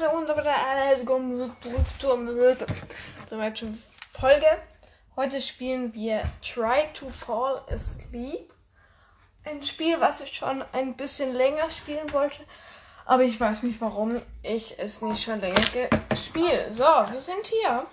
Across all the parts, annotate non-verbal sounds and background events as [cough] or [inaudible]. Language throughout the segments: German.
heute unsere deutsche Folge. Heute spielen wir Try to Fall Asleep. Ein Spiel, was ich schon ein bisschen länger spielen wollte. Aber ich weiß nicht, warum ich es nicht schon länger gespielt. So, wir sind hier.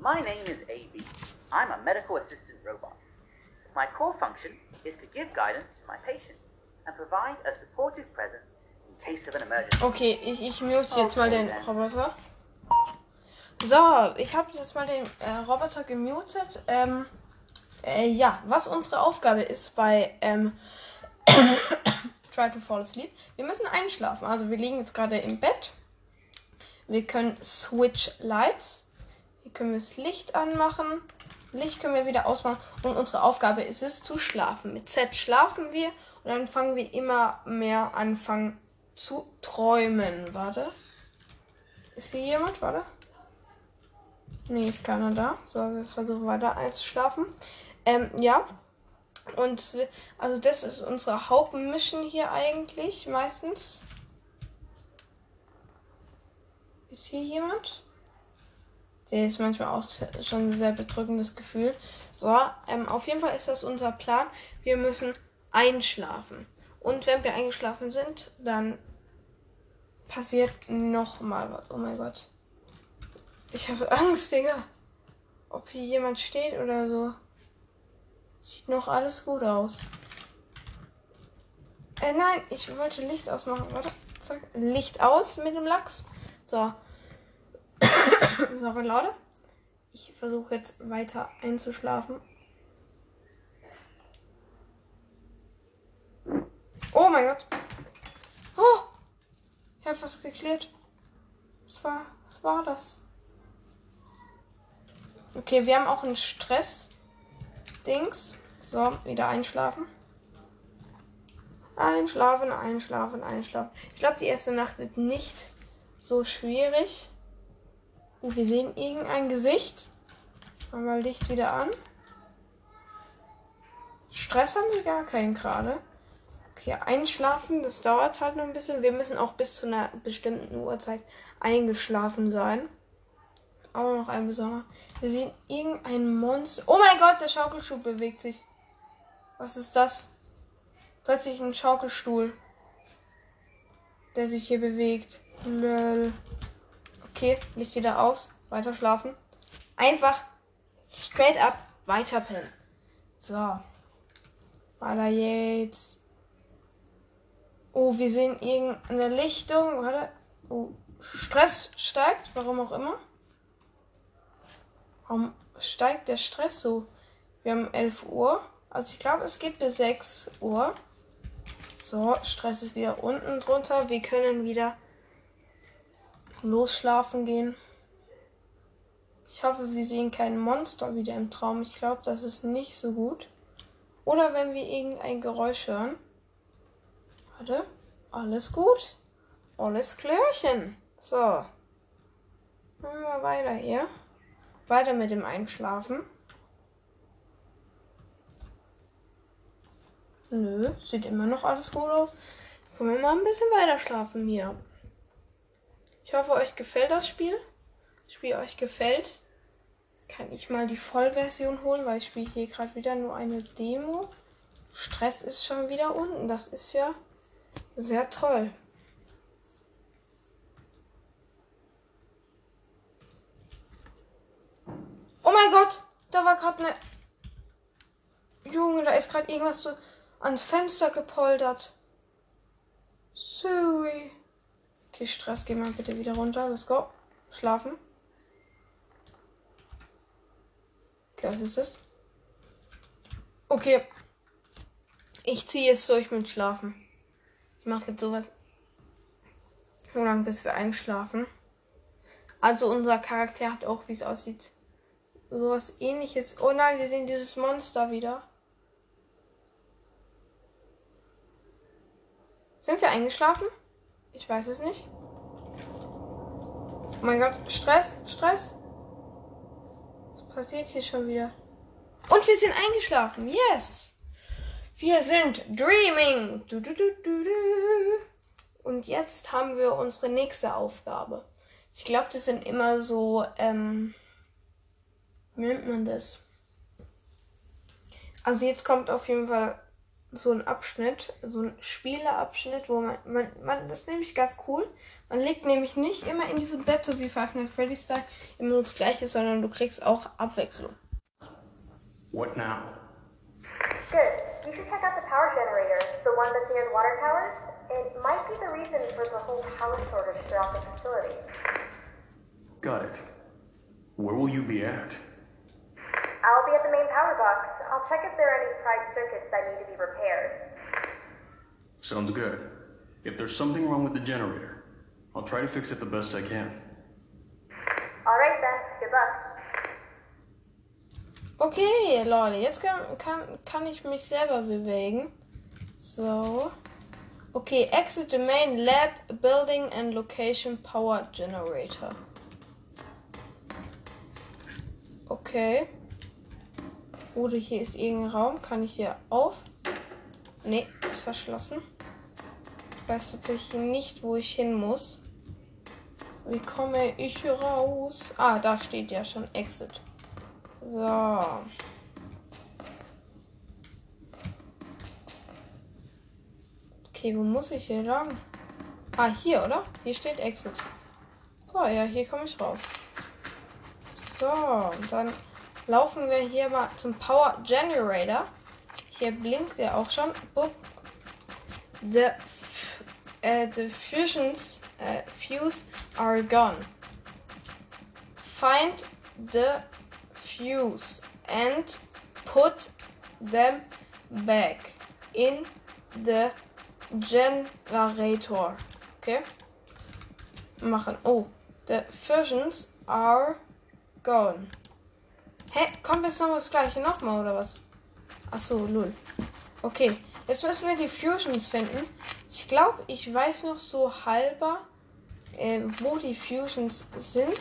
My name is AB. I'm a medical assistant robot. My core function is to give guidance to my patients and provide a supportive presence in case of an emergency. Okay, ich, ich mute jetzt mal den Roboter. So, ich habe jetzt mal den äh, Roboter gemutet. Ähm, äh, ja, was unsere Aufgabe ist bei ähm, [coughs] Try to Fall Asleep. Wir müssen einschlafen. Also wir liegen jetzt gerade im Bett. Wir können Switch Lights. Hier können wir das Licht anmachen. Licht können wir wieder ausmachen. Und unsere Aufgabe ist es zu schlafen. Mit Z schlafen wir und dann fangen wir immer mehr anfangen zu träumen. Warte. Ist hier jemand? Warte. Nee, ist keiner da. So, wir versuchen weiter einzuschlafen. Ähm, ja. Und also das ist unsere Hauptmission hier eigentlich meistens. Ist hier jemand? Der ist manchmal auch schon ein sehr bedrückendes Gefühl. So, ähm, auf jeden Fall ist das unser Plan. Wir müssen einschlafen. Und wenn wir eingeschlafen sind, dann passiert noch mal was. Oh mein Gott. Ich habe Angst, Digga. Ob hier jemand steht oder so. Sieht noch alles gut aus. Äh, nein, ich wollte Licht ausmachen. Warte, zack. Licht aus mit dem Lachs. So. [coughs] Sorry, Leute. Ich versuche jetzt weiter einzuschlafen. Mein Gott. Oh! Ich habe was geklärt. Was war, was war das? Okay, wir haben auch einen Stress-Dings. So, wieder einschlafen. Einschlafen, einschlafen, einschlafen. Ich glaube, die erste Nacht wird nicht so schwierig. Und wir sehen irgendein Gesicht. Machen wir Licht wieder an. Stress haben wir gar keinen gerade. Okay, einschlafen, das dauert halt noch ein bisschen. Wir müssen auch bis zu einer bestimmten Uhrzeit eingeschlafen sein. Aber noch ein besonderer. Wir sehen irgendein Monster. Oh mein Gott, der Schaukelstuhl bewegt sich. Was ist das? Plötzlich ein Schaukelstuhl. Der sich hier bewegt. Lol. Okay, Licht wieder aus. Weiter schlafen. Einfach straight up weiter pennen. So. Weiter jetzt. Oh, wir sehen irgendeine Lichtung. Warte. Oh, Stress steigt, warum auch immer. Warum steigt der Stress so? Wir haben 11 Uhr. Also ich glaube, es geht bis 6 Uhr. So, Stress ist wieder unten drunter. Wir können wieder losschlafen gehen. Ich hoffe, wir sehen kein Monster wieder im Traum. Ich glaube, das ist nicht so gut. Oder wenn wir irgendein Geräusch hören. Warte. Alles gut. Alles Klärchen. So. Machen wir weiter hier. Weiter mit dem Einschlafen. Nö, sieht immer noch alles gut aus. Können wir mal ein bisschen weiter schlafen hier. Ich hoffe, euch gefällt das Spiel. Das Spiel euch gefällt. Kann ich mal die Vollversion holen, weil ich spiele hier gerade wieder nur eine Demo. Stress ist schon wieder unten. Das ist ja sehr toll. Oh mein Gott, da war gerade eine. Junge, da ist gerade irgendwas so ans Fenster gepoltert. Sorry. Okay, Stress, geh mal bitte wieder runter. Let's go. Schlafen. Okay, was ist das? Okay. Ich ziehe jetzt durch mit Schlafen. Ich mache jetzt sowas. So lange, bis wir einschlafen. Also unser Charakter hat auch, wie es aussieht, sowas ähnliches. Oh nein, wir sehen dieses Monster wieder. Sind wir eingeschlafen? Ich weiß es nicht. Oh mein Gott, Stress, Stress. Was passiert hier schon wieder? Und wir sind eingeschlafen. Yes. Wir sind Dreaming. Du, du, du, du, du. Und jetzt haben wir unsere nächste Aufgabe. Ich glaube, das sind immer so, ähm, wie nennt man das? Also jetzt kommt auf jeden Fall so ein Abschnitt, so ein Spieleabschnitt, wo man, man, man, das ist nämlich ganz cool. Man legt nämlich nicht immer in diesem Bett, so wie Five Nights Freddy's Style, immer das Gleiche, sondern du kriegst auch Abwechslung. What now? Good. You should check out the power generator, the one that's near the water towers. It might be the reason for the whole power shortage throughout the facility. Got it. Where will you be at? I'll be at the main power box. I'll check if there are any fried circuits that need to be repaired. Sounds good. If there's something wrong with the generator, I'll try to fix it the best I can. Okay, Leute, jetzt kann, kann, kann ich mich selber bewegen. So. Okay, exit the main lab, building and location power generator. Okay. Oder hier ist irgendein Raum. Kann ich hier auf? Nee, ist verschlossen. Ich weiß tatsächlich nicht, wo ich hin muss. Wie komme ich hier raus? Ah, da steht ja schon Exit. So. Okay, wo muss ich hier lang? Ah, hier, oder? Hier steht Exit. So, ja, hier komme ich raus. So, und dann laufen wir hier mal zum Power Generator. Hier blinkt er auch schon. Bup. The, äh, the fusions äh, fuse are gone. Find the fuse and put them back in the generator. Okay? Machen. Oh, the fusions are gone. Hä? Kommt jetzt noch das gleiche nochmal oder was? Achso, lul. Okay, jetzt müssen wir die Fusions finden. Ich glaube, ich weiß noch so halber, äh, wo die Fusions sind.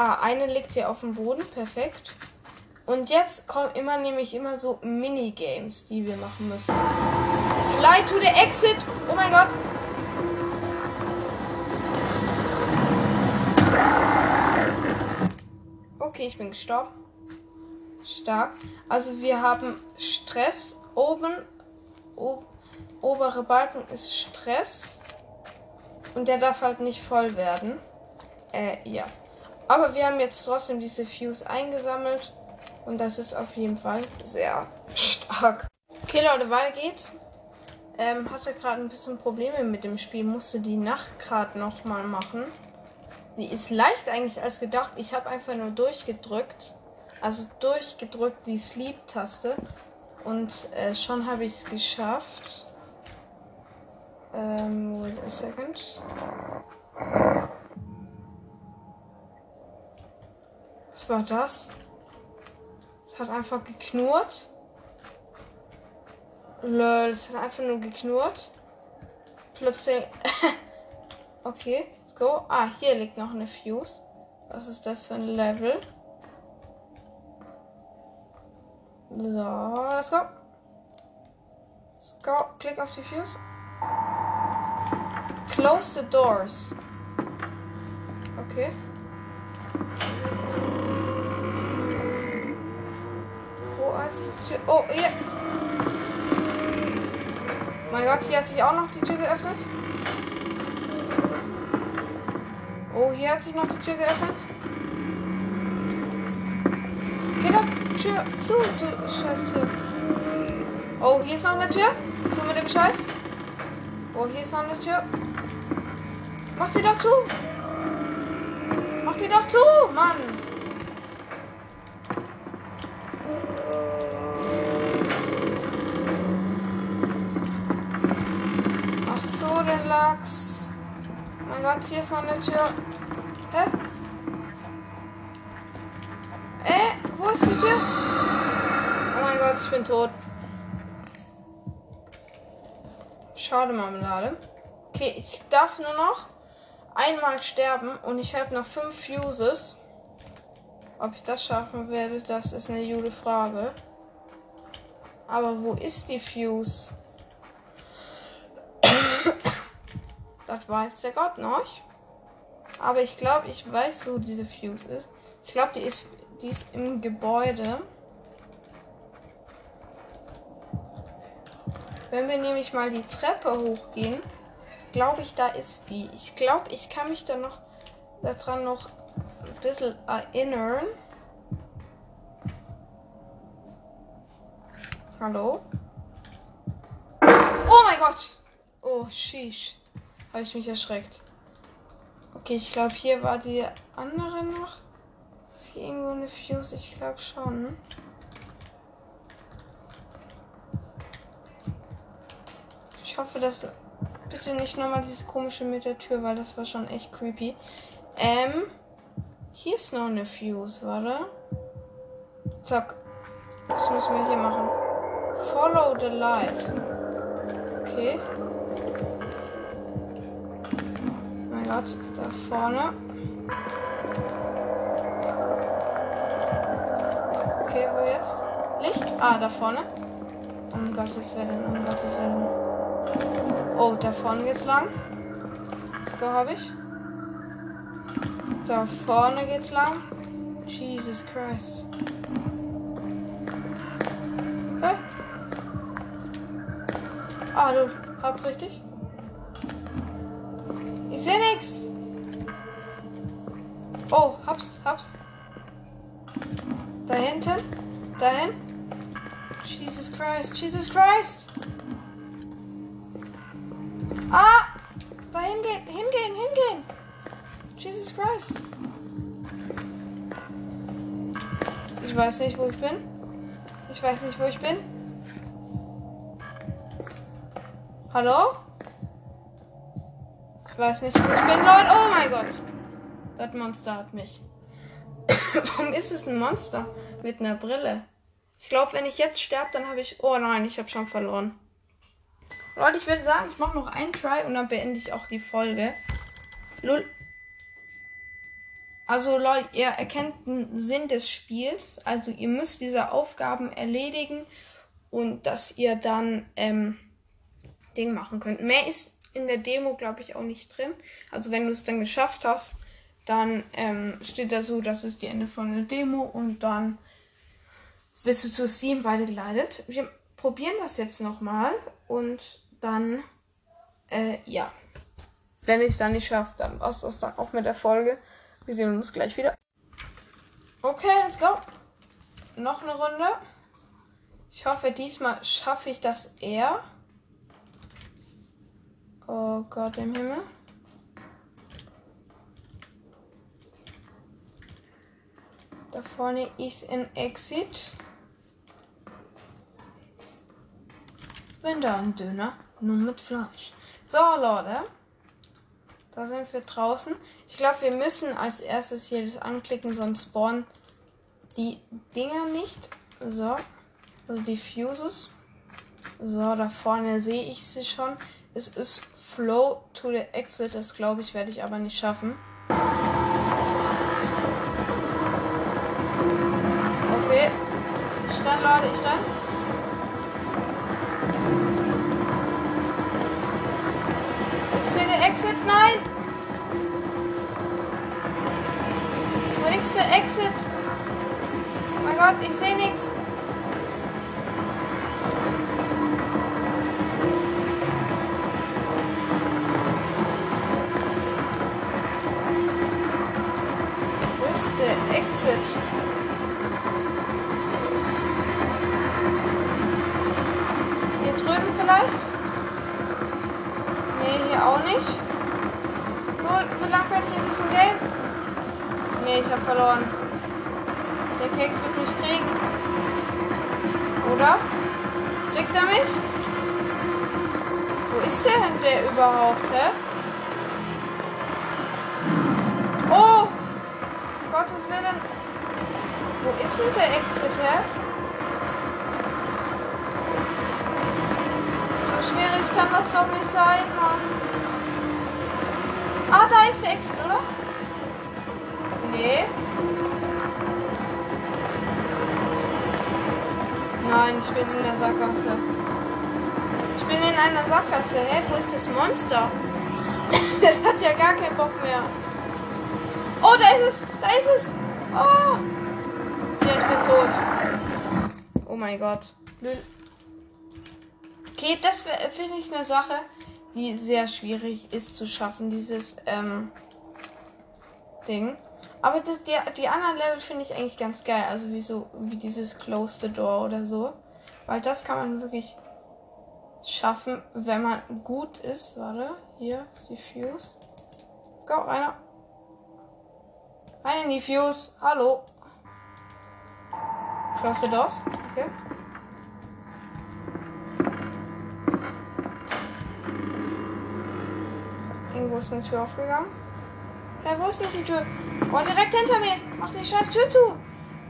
Ah, eine liegt hier auf dem Boden, perfekt. Und jetzt kommen immer nämlich immer so Minigames, die wir machen müssen. Fly to the exit! Oh mein Gott! Okay, ich bin gestorben. Stark. Also wir haben Stress oben. Ob, obere Balken ist Stress. Und der darf halt nicht voll werden. Äh, ja. Aber wir haben jetzt trotzdem diese Fuse eingesammelt. Und das ist auf jeden Fall sehr stark. Okay, Leute, weiter geht's. Ähm, hatte gerade ein bisschen Probleme mit dem Spiel. Musste die Nachtcard nochmal machen. Die ist leicht eigentlich als gedacht. Ich habe einfach nur durchgedrückt. Also durchgedrückt die Sleep-Taste. Und äh, schon habe ich es geschafft. Ähm, wait a second. War das? Es hat einfach geknurrt. Lol, es hat einfach nur geknurrt. Plötzlich. [laughs] okay, let's go. Ah, hier liegt noch eine Fuse. Was ist das für ein Level? So, let's go. Let's go. Klick auf die Fuse. Close the doors. Okay. Wo hat sich die Tür. Oh, hier. Mein Gott, hier hat sich auch noch die Tür geöffnet. Oh, hier hat sich noch die Tür geöffnet. Geh doch Tür zu, du scheiß Tür. Oh, hier ist noch eine Tür. Zu mit dem Scheiß. Oh, hier ist noch eine Tür. Mach sie doch zu. Mach die doch zu, Mann. Lachs. Mein Gott, hier ist noch eine Tür. Hä? Äh, wo ist die Tür? Oh mein Gott, ich bin tot. Schade, Marmelade. Okay, ich darf nur noch einmal sterben und ich habe noch fünf Fuses. Ob ich das schaffen werde, das ist eine gute Frage. Aber wo ist die Fuse? Das weiß der Gott noch. Aber ich glaube, ich weiß, wo diese Fuse ist. Ich glaube, die ist, die ist im Gebäude. Wenn wir nämlich mal die Treppe hochgehen, glaube ich, da ist die. Ich glaube, ich kann mich da noch daran noch ein bisschen erinnern. Hallo? Oh mein Gott! Oh, sheesh. Habe ich mich erschreckt. Okay, ich glaube, hier war die andere noch. Ist hier irgendwo eine Fuse? Ich glaube schon. Ich hoffe, dass bitte nicht nochmal dieses komische mit der Tür, weil das war schon echt creepy. Ähm, hier ist noch eine Fuse, warte. Zack. Was müssen wir hier machen? Follow the light. Okay. Gott, da vorne. Okay, wo jetzt? Licht? Ah, da vorne. Um Gottes Willen, um Gottes Willen. Oh, da vorne geht's lang. Das habe ich. Da vorne geht's lang. Jesus Christ. Hä? Ah, du hab richtig. Ich sehe nix. Oh, hab's, hab's. Da hinten. Dahin. Jesus Christ, Jesus Christ. Ah! Da hingehen, hingehen, hingehen. Jesus Christ. Ich weiß nicht, wo ich bin. Ich weiß nicht, wo ich bin. Hallo? Weiß nicht, wo ich bin, Leute. Oh mein Gott. Das Monster hat mich. [coughs] Warum ist es ein Monster mit einer Brille? Ich glaube, wenn ich jetzt sterbe, dann habe ich. Oh nein, ich habe schon verloren. Leute, ich würde sagen, ich mache noch einen Try und dann beende ich auch die Folge. Lul. Also Leute, ihr erkennt den Sinn des Spiels. Also ihr müsst diese Aufgaben erledigen und dass ihr dann ähm, Ding machen könnt. Mehr ist in der Demo, glaube ich, auch nicht drin. Also wenn du es dann geschafft hast, dann ähm, steht da so, das ist die Ende von der Demo und dann bist du zu Steam weitergeleitet. Wir probieren das jetzt nochmal und dann, äh, ja. Wenn ich es dann nicht schaffe, dann war es das dann auch mit der Folge. Wir sehen uns gleich wieder. Okay, let's go. Noch eine Runde. Ich hoffe, diesmal schaffe ich das eher. Oh Gott im Himmel. Da vorne ist ein Exit. Wenn da ein Döner, nur mit Fleisch. So, Leute. Da sind wir draußen. Ich glaube, wir müssen als erstes hier das anklicken, sonst spawnen die Dinger nicht. So. Also die Fuses. So, da vorne sehe ich sie schon. Es ist Flow to the Exit. Das glaube ich, werde ich aber nicht schaffen. Okay. Ich renn, Leute, ich renn. Ist hier der Exit? Nein! Wo ist der Exit? Oh mein Gott, ich sehe nichts. Ich in diesem Game? Nee, ich habe verloren. Der Keks wird mich kriegen. Oder? Kriegt er mich? Wo ist der denn der überhaupt, hä? Oh! Um Gottes Willen. Wo ist denn der Exit, hä? So schwierig kann das doch nicht sein, Mann. Ah, da ist der Exit, oder? Nee. Nein, ich bin in der Sackgasse. Ich bin in einer Sackgasse. Hä, wo ist das Monster? [laughs] Es hat ja gar keinen Bock mehr. Oh, da ist es! Da ist es! Oh! Ja, ich bin tot. Oh mein Gott. Okay, das finde ich eine Sache, die sehr schwierig ist zu schaffen, dieses ähm, Ding. Aber das, die, die anderen Level finde ich eigentlich ganz geil. Also wie so, wie dieses Close the Door oder so. Weil das kann man wirklich schaffen, wenn man gut ist. Warte, hier ist die Fuse. Go, einer. Rein in die Fuse. Hallo. Close the doors. Okay. Ist eine Tür aufgegangen. Ja, wo ist denn die Tür? Oh, direkt hinter mir. Mach die scheiß Tür zu.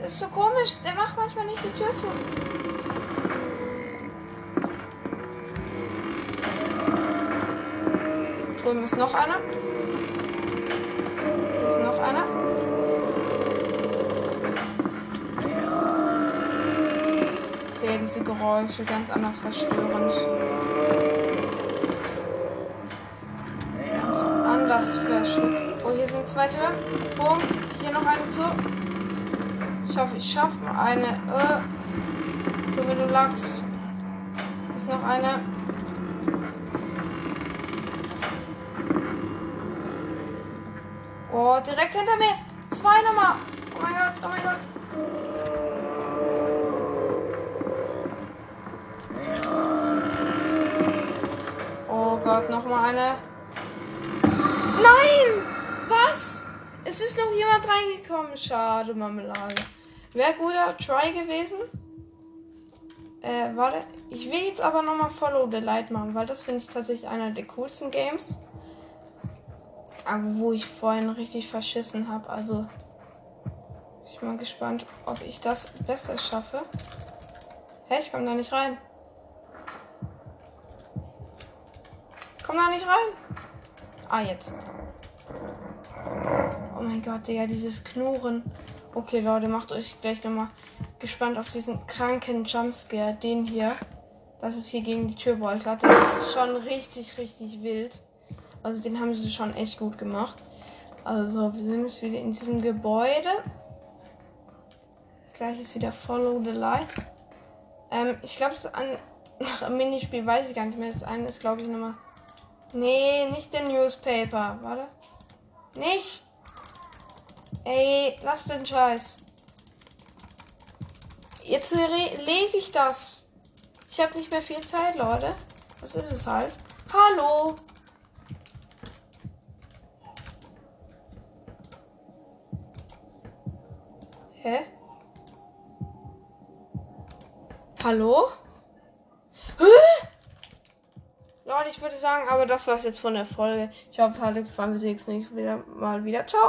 Das ist so komisch. Der macht manchmal nicht die Tür zu. Drüben ist noch einer. Ist noch einer. Der diese Geräusche ganz anders verstörend. Ganz anders verstörend. Hier sind zwei Türen. Boom. Hier noch eine zu. Ich hoffe, ich schaffe eine. Äh, so wie du lagst. Ist noch eine. Oh, direkt hinter mir. Zwei Nummer. Oh mein Gott, oh mein Gott. Oh Gott, noch mal eine. Nein! Was? Es ist noch jemand reingekommen. Schade, Marmelade. Wäre guter Try gewesen. Äh, warte. Ich will jetzt aber nochmal Follow the Light machen, weil das finde ich tatsächlich einer der coolsten Games. Aber wo ich vorhin richtig verschissen habe. Also. Ich bin mal gespannt, ob ich das besser schaffe. Hä, ich komme da nicht rein. Komm da nicht rein. Ah, jetzt. Oh mein Gott, Digga, dieses Knurren. Okay, Leute, macht euch gleich nochmal gespannt auf diesen kranken Jumpscare. Den hier. Dass es hier gegen die Tür wollte. Der ist schon richtig, richtig wild. Also den haben sie schon echt gut gemacht. Also wir sind jetzt wieder in diesem Gebäude. Gleich ist wieder Follow the Light. Ähm, ich glaube, das an [laughs] nach einem Minispiel weiß ich gar nicht mehr. Das eine ist, glaube ich, nochmal. Nee, nicht der Newspaper. Warte. Nicht. Ey, lass den Scheiß. Jetzt lese ich das. Ich habe nicht mehr viel Zeit, Leute. Das ist es halt. Hallo. Hä? Hallo? Hä? Leute, ich würde sagen, aber das war's jetzt von der Folge. Ich hoffe, es hat euch gefallen. Wir sehen uns nächstes mal wieder. Ciao.